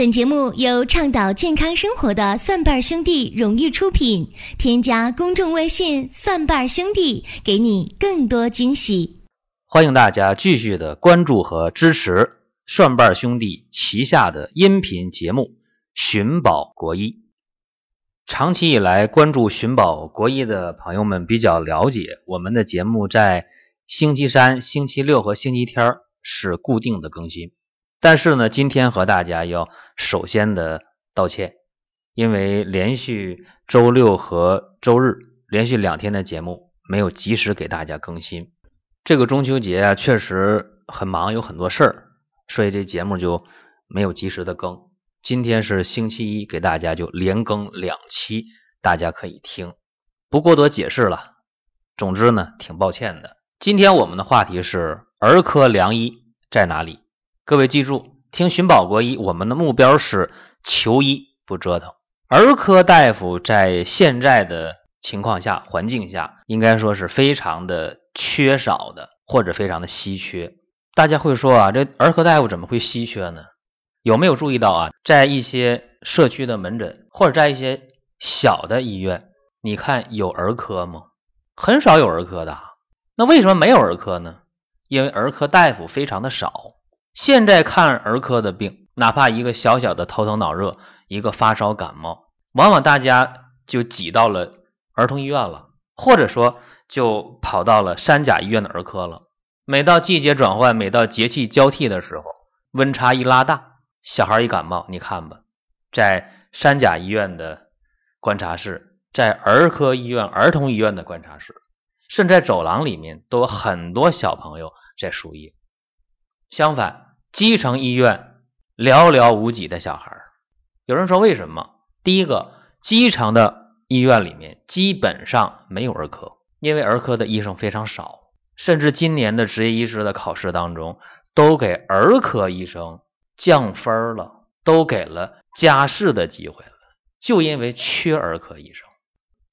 本节目由倡导健康生活的蒜瓣兄弟荣誉出品。添加公众微信“蒜瓣兄弟”，给你更多惊喜。欢迎大家继续的关注和支持蒜瓣兄弟旗下的音频节目《寻宝国医》。长期以来关注《寻宝国医》的朋友们比较了解，我们的节目在星期三、星期六和星期天是固定的更新。但是呢，今天和大家要首先的道歉，因为连续周六和周日连续两天的节目没有及时给大家更新。这个中秋节啊，确实很忙，有很多事儿，所以这节目就没有及时的更。今天是星期一，给大家就连更两期，大家可以听，不过多解释了。总之呢，挺抱歉的。今天我们的话题是儿科良医在哪里？各位记住，听寻宝国医，我们的目标是求医不折腾。儿科大夫在现在的情况下、环境下，应该说是非常的缺少的，或者非常的稀缺。大家会说啊，这儿科大夫怎么会稀缺呢？有没有注意到啊，在一些社区的门诊，或者在一些小的医院，你看有儿科吗？很少有儿科的。那为什么没有儿科呢？因为儿科大夫非常的少。现在看儿科的病，哪怕一个小小的头疼脑热，一个发烧感冒，往往大家就挤到了儿童医院了，或者说就跑到了三甲医院的儿科了。每到季节转换，每到节气交替的时候，温差一拉大，小孩一感冒，你看吧，在三甲医院的观察室，在儿科医院、儿童医院的观察室，甚至在走廊里面，都有很多小朋友在输液。相反，基层医院寥寥无几的小孩儿。有人说为什么？第一个，基层的医院里面基本上没有儿科，因为儿科的医生非常少，甚至今年的执业医师的考试当中都给儿科医生降分了，都给了加试的机会了，就因为缺儿科医生。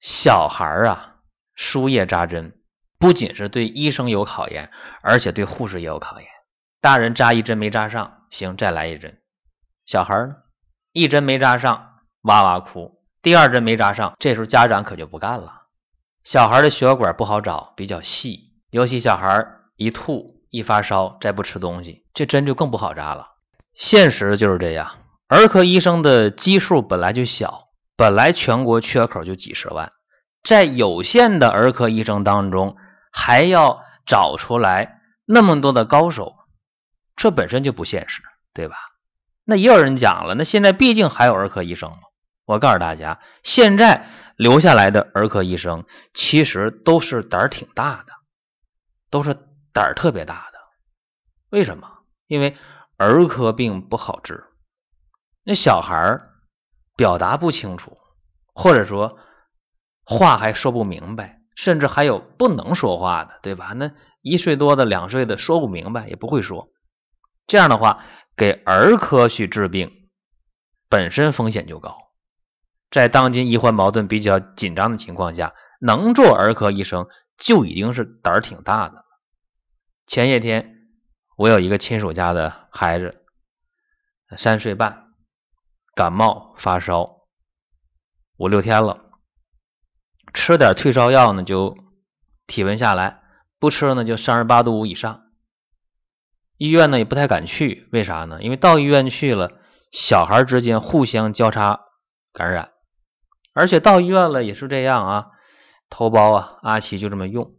小孩儿啊，输液扎针不仅是对医生有考验，而且对护士也有考验。大人扎一针没扎上，行，再来一针。小孩呢，一针没扎上，哇哇哭；第二针没扎上，这时候家长可就不干了。小孩的血管不好找，比较细，尤其小孩一吐一发烧，再不吃东西，这针就更不好扎了。现实就是这样，儿科医生的基数本来就小，本来全国缺口就几十万，在有限的儿科医生当中，还要找出来那么多的高手。这本身就不现实，对吧？那也有人讲了，那现在毕竟还有儿科医生吗？我告诉大家，现在留下来的儿科医生其实都是胆儿挺大的，都是胆儿特别大的。为什么？因为儿科病不好治，那小孩儿表达不清楚，或者说话还说不明白，甚至还有不能说话的，对吧？那一岁多的、两岁的说不明白，也不会说。这样的话，给儿科去治病，本身风险就高。在当今医患矛盾比较紧张的情况下，能做儿科医生就已经是胆儿挺大的了。前些天，我有一个亲属家的孩子，三岁半，感冒发烧五六天了，吃点退烧药呢，就体温下来；不吃呢，就三十八度五以上。医院呢也不太敢去，为啥呢？因为到医院去了，小孩之间互相交叉感染，而且到医院了也是这样啊，头孢啊，阿奇就这么用，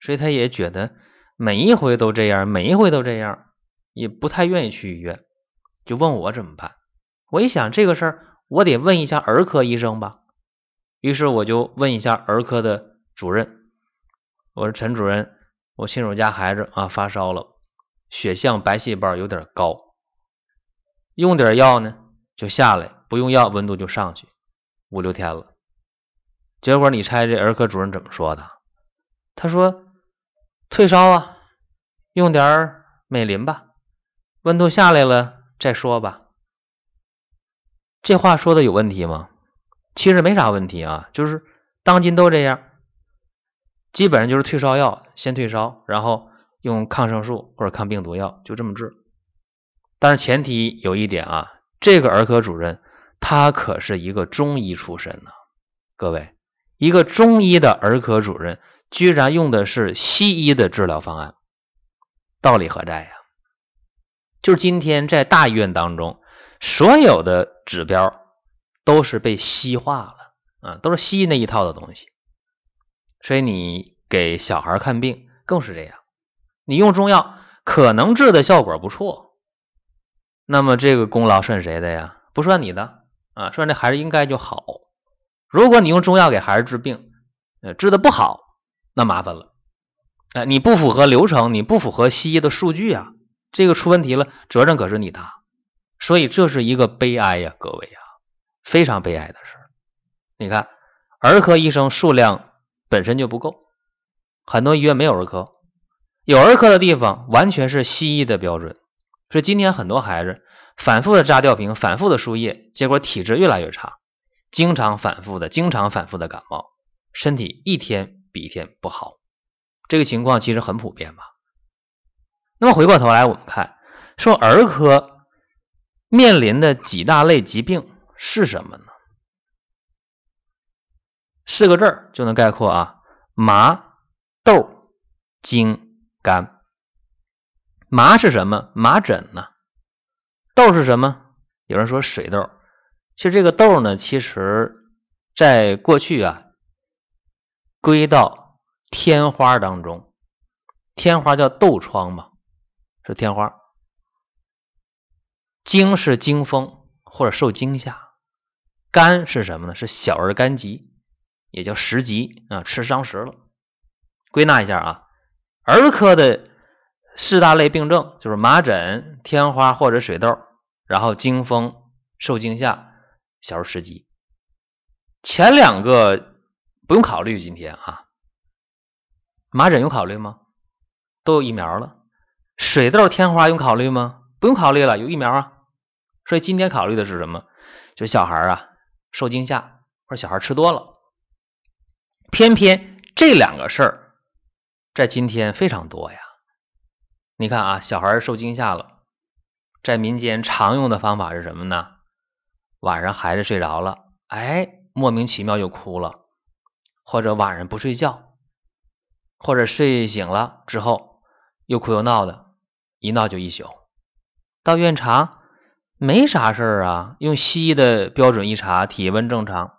所以他也觉得每一回都这样，每一回都这样，也不太愿意去医院，就问我怎么办。我一想这个事儿，我得问一下儿科医生吧，于是我就问一下儿科的主任，我说陈主任，我亲属家孩子啊发烧了。血象白细胞有点高，用点药呢就下来，不用药温度就上去，五六天了。结果你猜这儿科主任怎么说的？他说退烧啊，用点美林吧，温度下来了再说吧。这话说的有问题吗？其实没啥问题啊，就是当今都这样，基本上就是退烧药先退烧，然后。用抗生素或者抗病毒药就这么治，但是前提有一点啊，这个儿科主任他可是一个中医出身呢。各位，一个中医的儿科主任居然用的是西医的治疗方案，道理何在呀？就是今天在大医院当中，所有的指标都是被西化了啊，都是西医那一套的东西。所以你给小孩看病更是这样，你用中药可能治的效果不错，那么这个功劳算谁的呀？不算你的啊，算这孩子应该就好。如果你用中药给孩子治病，呃，治的不好，那麻烦了。哎，你不符合流程，你不符合西医的数据啊，这个出问题了，责任可是你的。所以这是一个悲哀呀，各位呀，非常悲哀的事你看，儿科医生数量。本身就不够，很多医院没有儿科，有儿科的地方完全是西医的标准。所以今天很多孩子反复的扎吊瓶，反复的输液，结果体质越来越差，经常反复的、经常反复的感冒，身体一天比一天不好。这个情况其实很普遍吧。那么回过头来，我们看说儿科面临的几大类疾病是什么呢？四个字儿就能概括啊，麻、豆、经、肝。麻是什么？麻疹呢？豆是什么？有人说水痘。其实这个豆呢，其实在过去啊，归到天花当中。天花叫痘疮嘛，是天花。惊是惊风或者受惊吓。肝是什么呢？是小儿肝疾。也叫食疾啊，吃伤食了。归纳一下啊，儿科的四大类病症就是麻疹、天花或者水痘，然后惊风、受惊吓、小儿食疾。前两个不用考虑，今天啊，麻疹用考虑吗？都有疫苗了。水痘、天花用考虑吗？不用考虑了，有疫苗啊。所以今天考虑的是什么？就小孩啊受惊吓或者小孩吃多了。偏偏这两个事儿在今天非常多呀！你看啊，小孩受惊吓了，在民间常用的方法是什么呢？晚上孩子睡着了，哎，莫名其妙就哭了，或者晚上不睡觉，或者睡醒了之后又哭又闹的，一闹就一宿。到院查没啥事儿啊，用西医的标准一查，体温正常，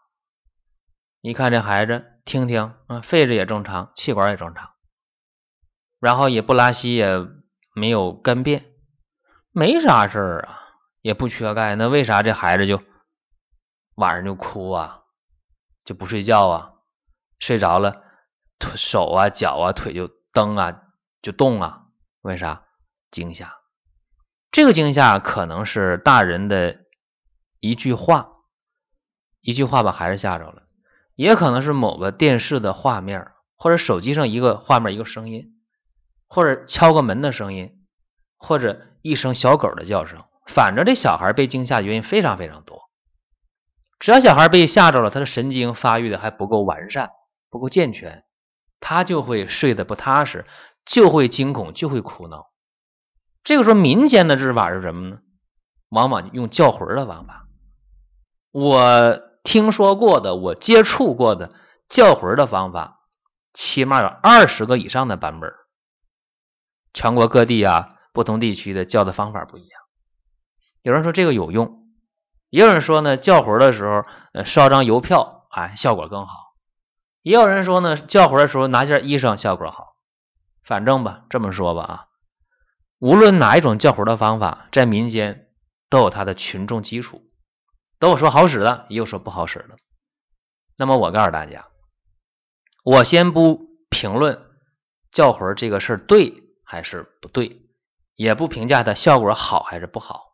一看这孩子。听听，嗯，肺子也正常，气管也正常，然后也不拉稀，也没有干便，没啥事儿啊，也不缺钙，那为啥这孩子就晚上就哭啊，就不睡觉啊，睡着了，腿手啊脚啊腿就蹬啊就动啊，为啥？惊吓，这个惊吓可能是大人的一句话，一句话把孩子吓着了。也可能是某个电视的画面，或者手机上一个画面、一个声音，或者敲个门的声音，或者一声小狗的叫声。反正这小孩被惊吓的原因非常非常多。只要小孩被吓着了，他的神经发育的还不够完善、不够健全，他就会睡得不踏实，就会惊恐，就会哭闹。这个时候，民间的治法是什么呢？往往用叫魂的方法。我。听说过的，我接触过的叫魂的方法，起码有二十个以上的版本。全国各地啊，不同地区的叫的方法不一样。有人说这个有用，也有人说呢，叫魂的时候，呃，烧张邮票，哎，效果更好。也有人说呢，叫魂的时候拿件衣裳效果好。反正吧，这么说吧啊，无论哪一种叫魂的方法，在民间都有它的群众基础。都有说好使的，也有说不好使的。那么我告诉大家，我先不评论叫魂这个事儿对还是不对，也不评价它效果好还是不好。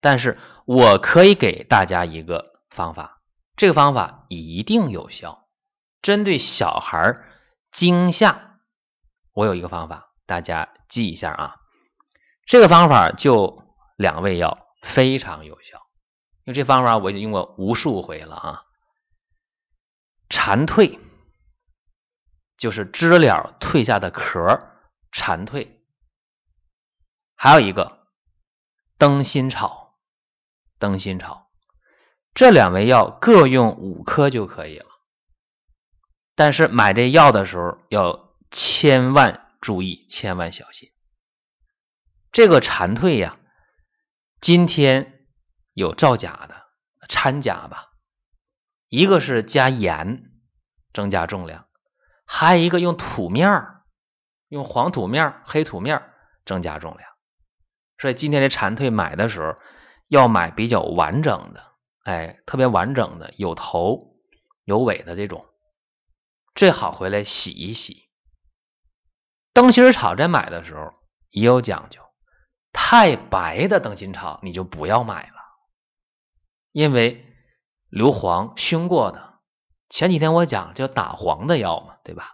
但是我可以给大家一个方法，这个方法一定有效。针对小孩惊吓，我有一个方法，大家记一下啊。这个方法就两味药，非常有效。因为这方法我已经用过无数回了啊！蝉蜕就是知了蜕下的壳，蝉蜕。还有一个灯心草，灯心草，这两味药各用五颗就可以了。但是买这药的时候要千万注意，千万小心。这个蝉蜕呀，今天有造假的、掺假吧，一个是加盐增加重量，还有一个用土面儿，用黄土面、黑土面增加重量。所以今天这蝉蜕买的时候要买比较完整的，哎，特别完整的，有头有尾的这种。最好回来洗一洗。灯芯草在买的时候也有讲究，太白的灯芯草你就不要买了，因为硫磺熏过的。前几天我讲叫打黄的药嘛，对吧？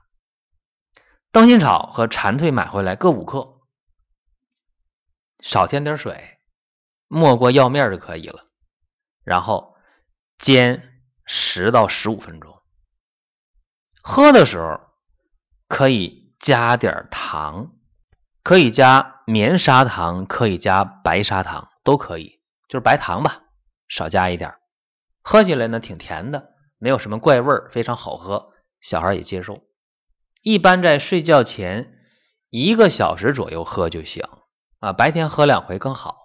灯心草和蝉蜕买回来各五克，少添点水，没过药面就可以了，然后煎十到十五分钟。喝的时候可以加点糖，可以加绵砂糖，可以加白砂糖，都可以，就是白糖吧，少加一点。喝起来呢挺甜的，没有什么怪味儿，非常好喝，小孩也接受。一般在睡觉前一个小时左右喝就行啊，白天喝两回更好。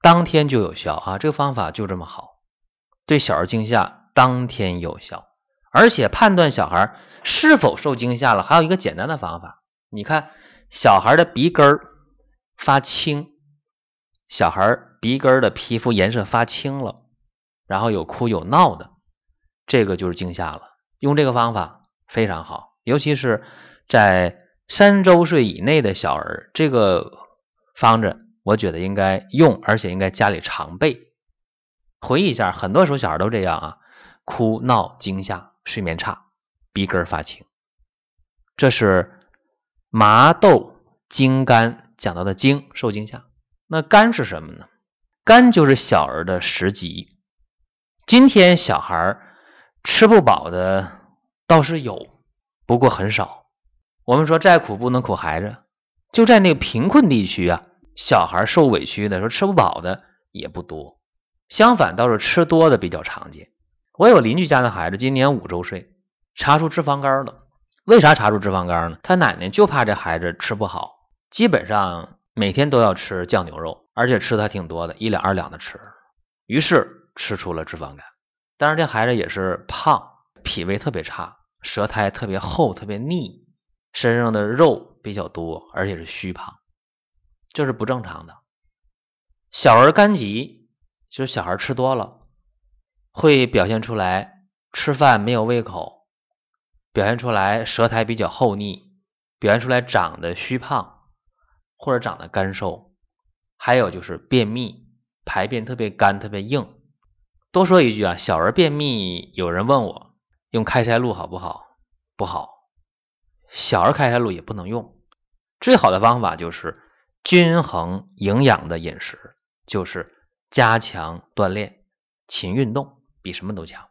当天就有效啊，这个方法就这么好，对小儿惊吓当天有效。而且判断小孩是否受惊吓了，还有一个简单的方法。你看，小孩的鼻根发青，小孩鼻根的皮肤颜色发青了，然后有哭有闹的，这个就是惊吓了。用这个方法非常好，尤其是在三周岁以内的小儿，这个方子我觉得应该用，而且应该家里常备。回忆一下，很多时候小孩都这样啊，哭闹惊吓。睡眠差，鼻根发青，这是麻豆惊肝讲到的惊受惊吓。那肝是什么呢？肝就是小儿的食积。今天小孩吃不饱的倒是有，不过很少。我们说再苦不能苦孩子，就在那个贫困地区啊，小孩受委屈的时候吃不饱的也不多，相反倒是吃多的比较常见。我有邻居家的孩子，今年五周岁，查出脂肪肝了。为啥查出脂肪肝呢？他奶奶就怕这孩子吃不好，基本上每天都要吃酱牛肉，而且吃的还挺多的，一两二两的吃。于是吃出了脂肪肝。当然，这孩子也是胖，脾胃特别差，舌苔特别厚，特别腻，身上的肉比较多，而且是虚胖，这是不正常的。小儿肝疾就是小孩吃多了。会表现出来吃饭没有胃口，表现出来舌苔比较厚腻，表现出来长得虚胖或者长得干瘦，还有就是便秘，排便特别干特别硬。多说一句啊，小儿便秘，有人问我用开塞露好不好？不好，小儿开塞露也不能用。最好的方法就是均衡营养的饮食，就是加强锻炼，勤运动。比什么都强。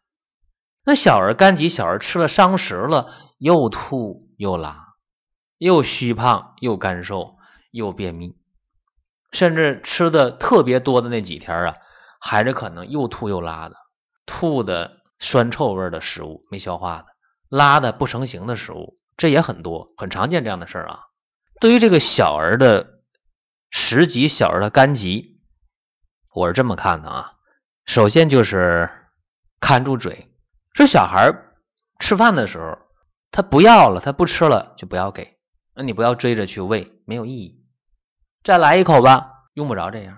那小儿肝疾，小儿吃了伤食了，又吐又拉，又虚胖又干瘦又便秘，甚至吃的特别多的那几天啊，孩子可能又吐又拉的，吐的酸臭味的食物没消化的，拉的不成形的食物，这也很多，很常见这样的事儿啊。对于这个小儿的食积，小儿的肝疾，我是这么看的啊，首先就是。看住嘴，这小孩吃饭的时候，他不要了，他不吃了就不要给，那你不要追着去喂，没有意义。再来一口吧，用不着这样。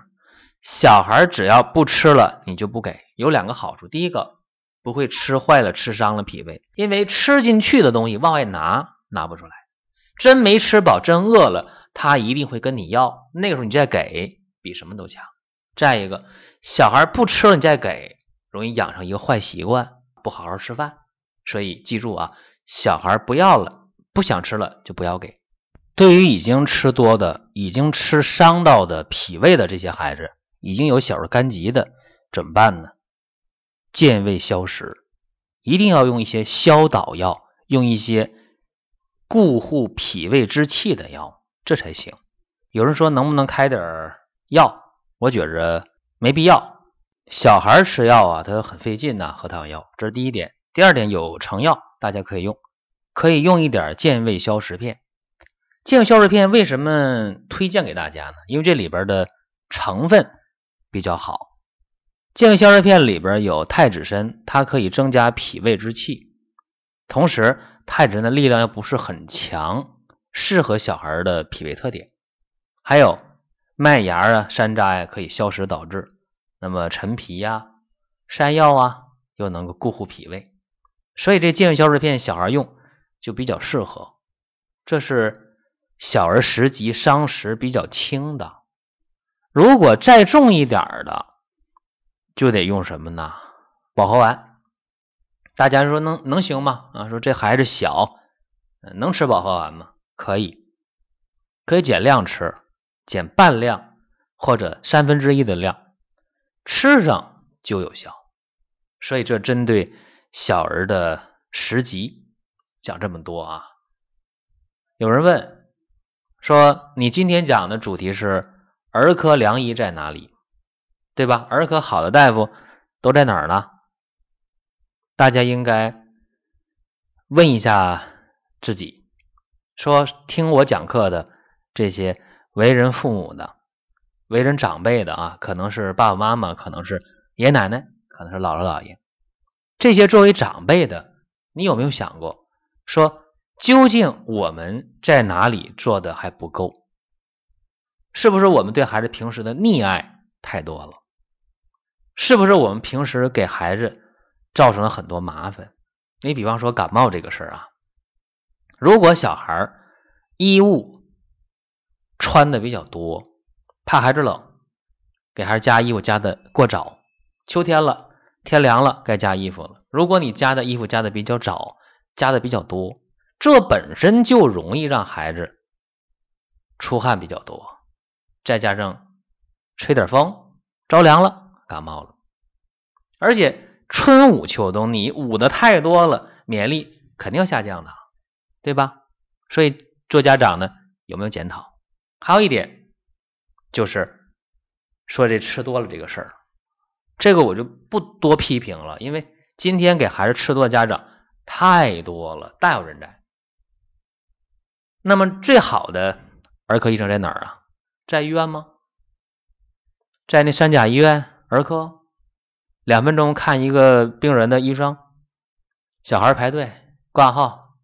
小孩只要不吃了，你就不给，有两个好处：第一个，不会吃坏了、吃伤了脾胃，因为吃进去的东西往外拿拿不出来。真没吃饱、真饿了，他一定会跟你要，那个时候你再给，比什么都强。再一个，小孩不吃了，你再给。容易养成一个坏习惯，不好好吃饭。所以记住啊，小孩不要了，不想吃了就不要给。对于已经吃多的、已经吃伤到的脾胃的这些孩子，已经有小儿肝疾的，怎么办呢？健胃消食，一定要用一些消导药，用一些固护脾胃之气的药，这才行。有人说能不能开点药？我觉着。没必要。小孩吃药啊，他很费劲呐，核糖药，这是第一点。第二点，有成药，大家可以用，可以用一点健胃消食片。健胃消食片为什么推荐给大家呢？因为这里边的成分比较好。健胃消食片里边有太子参，它可以增加脾胃之气，同时太子参的力量又不是很强，适合小孩的脾胃特点。还有麦芽啊、山楂呀，可以消食导滞。那么陈皮呀、山药啊，又能够固护脾胃，所以这健胃消食片小孩用就比较适合。这是小儿食积伤食比较轻的，如果再重一点的。就得用什么呢？保和丸，大家说能能行吗？啊，说这孩子小，能吃保和丸吗？可以，可以减量吃，减半量或者三分之一的量，吃上就有效。所以这针对小儿的食积讲这么多啊。有人问说，你今天讲的主题是儿科良医在哪里？对吧？儿科好的大夫都在哪儿呢？大家应该问一下自己。说听我讲课的这些为人父母的、为人长辈的啊，可能是爸爸妈妈，可能是爷爷奶奶，可能是姥姥姥爷。这些作为长辈的，你有没有想过，说究竟我们在哪里做的还不够？是不是我们对孩子平时的溺爱太多了？是不是我们平时给孩子造成了很多麻烦？你比方说感冒这个事儿啊，如果小孩衣物穿的比较多，怕孩子冷，给孩子加衣服加的过早，秋天了，天凉了，该加衣服了。如果你加的衣服加的比较早，加的比较多，这本身就容易让孩子出汗比较多，再加上吹点风，着凉了。感冒了，而且春捂秋冬，你捂的太多了，免疫力肯定要下降的，对吧？所以做家长的有没有检讨？还有一点就是说这吃多了这个事儿，这个我就不多批评了，因为今天给孩子吃多的家长太多了，大有人在。那么最好的儿科医生在哪儿啊？在医院吗？在那三甲医院？儿科两分钟看一个病人的医生，小孩排队挂号，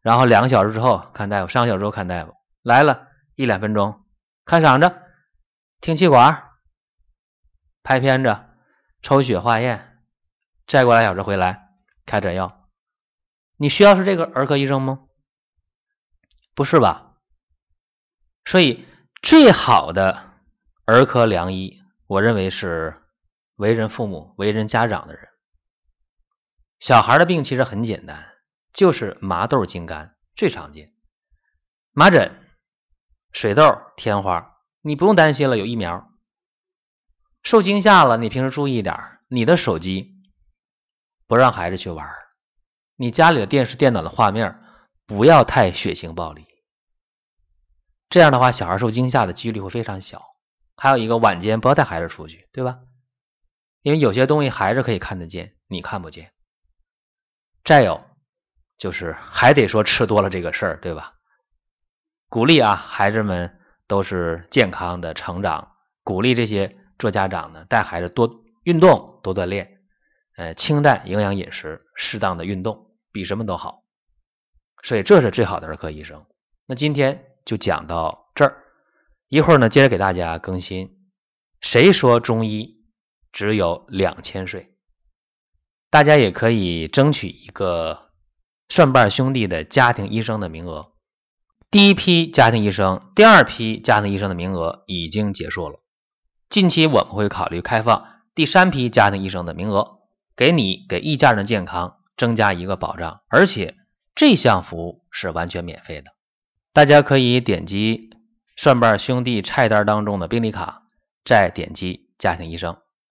然后两个小时之后看大夫，三个小时之后看大夫来了一两分钟看嗓子、听气管、拍片子、抽血化验，再过俩小时回来开诊药。你需要是这个儿科医生吗？不是吧？所以最好的儿科良医。我认为是为人父母、为人家长的人，小孩的病其实很简单，就是麻豆、金肝最常见，麻疹、水痘、天花，你不用担心了，有疫苗。受惊吓了，你平时注意一点，你的手机不让孩子去玩，你家里的电视、电脑的画面不要太血腥暴力，这样的话，小孩受惊吓的几率会非常小。还有一个晚间不要带孩子出去，对吧？因为有些东西还是可以看得见，你看不见。再有就是还得说吃多了这个事儿，对吧？鼓励啊，孩子们都是健康的成长，鼓励这些做家长的带孩子多运动、多锻炼，呃，清淡营养饮食，适当的运动比什么都好。所以这是最好的儿科医生。那今天就讲到这儿。一会儿呢，接着给大家更新。谁说中医只有两千岁？大家也可以争取一个蒜瓣兄弟的家庭医生的名额。第一批家庭医生、第二批家庭医生的名额已经结束了。近期我们会考虑开放第三批家庭医生的名额，给你给一家人的健康增加一个保障，而且这项服务是完全免费的。大家可以点击。蒜瓣兄弟菜单当中的病历卡，再点击家庭医生。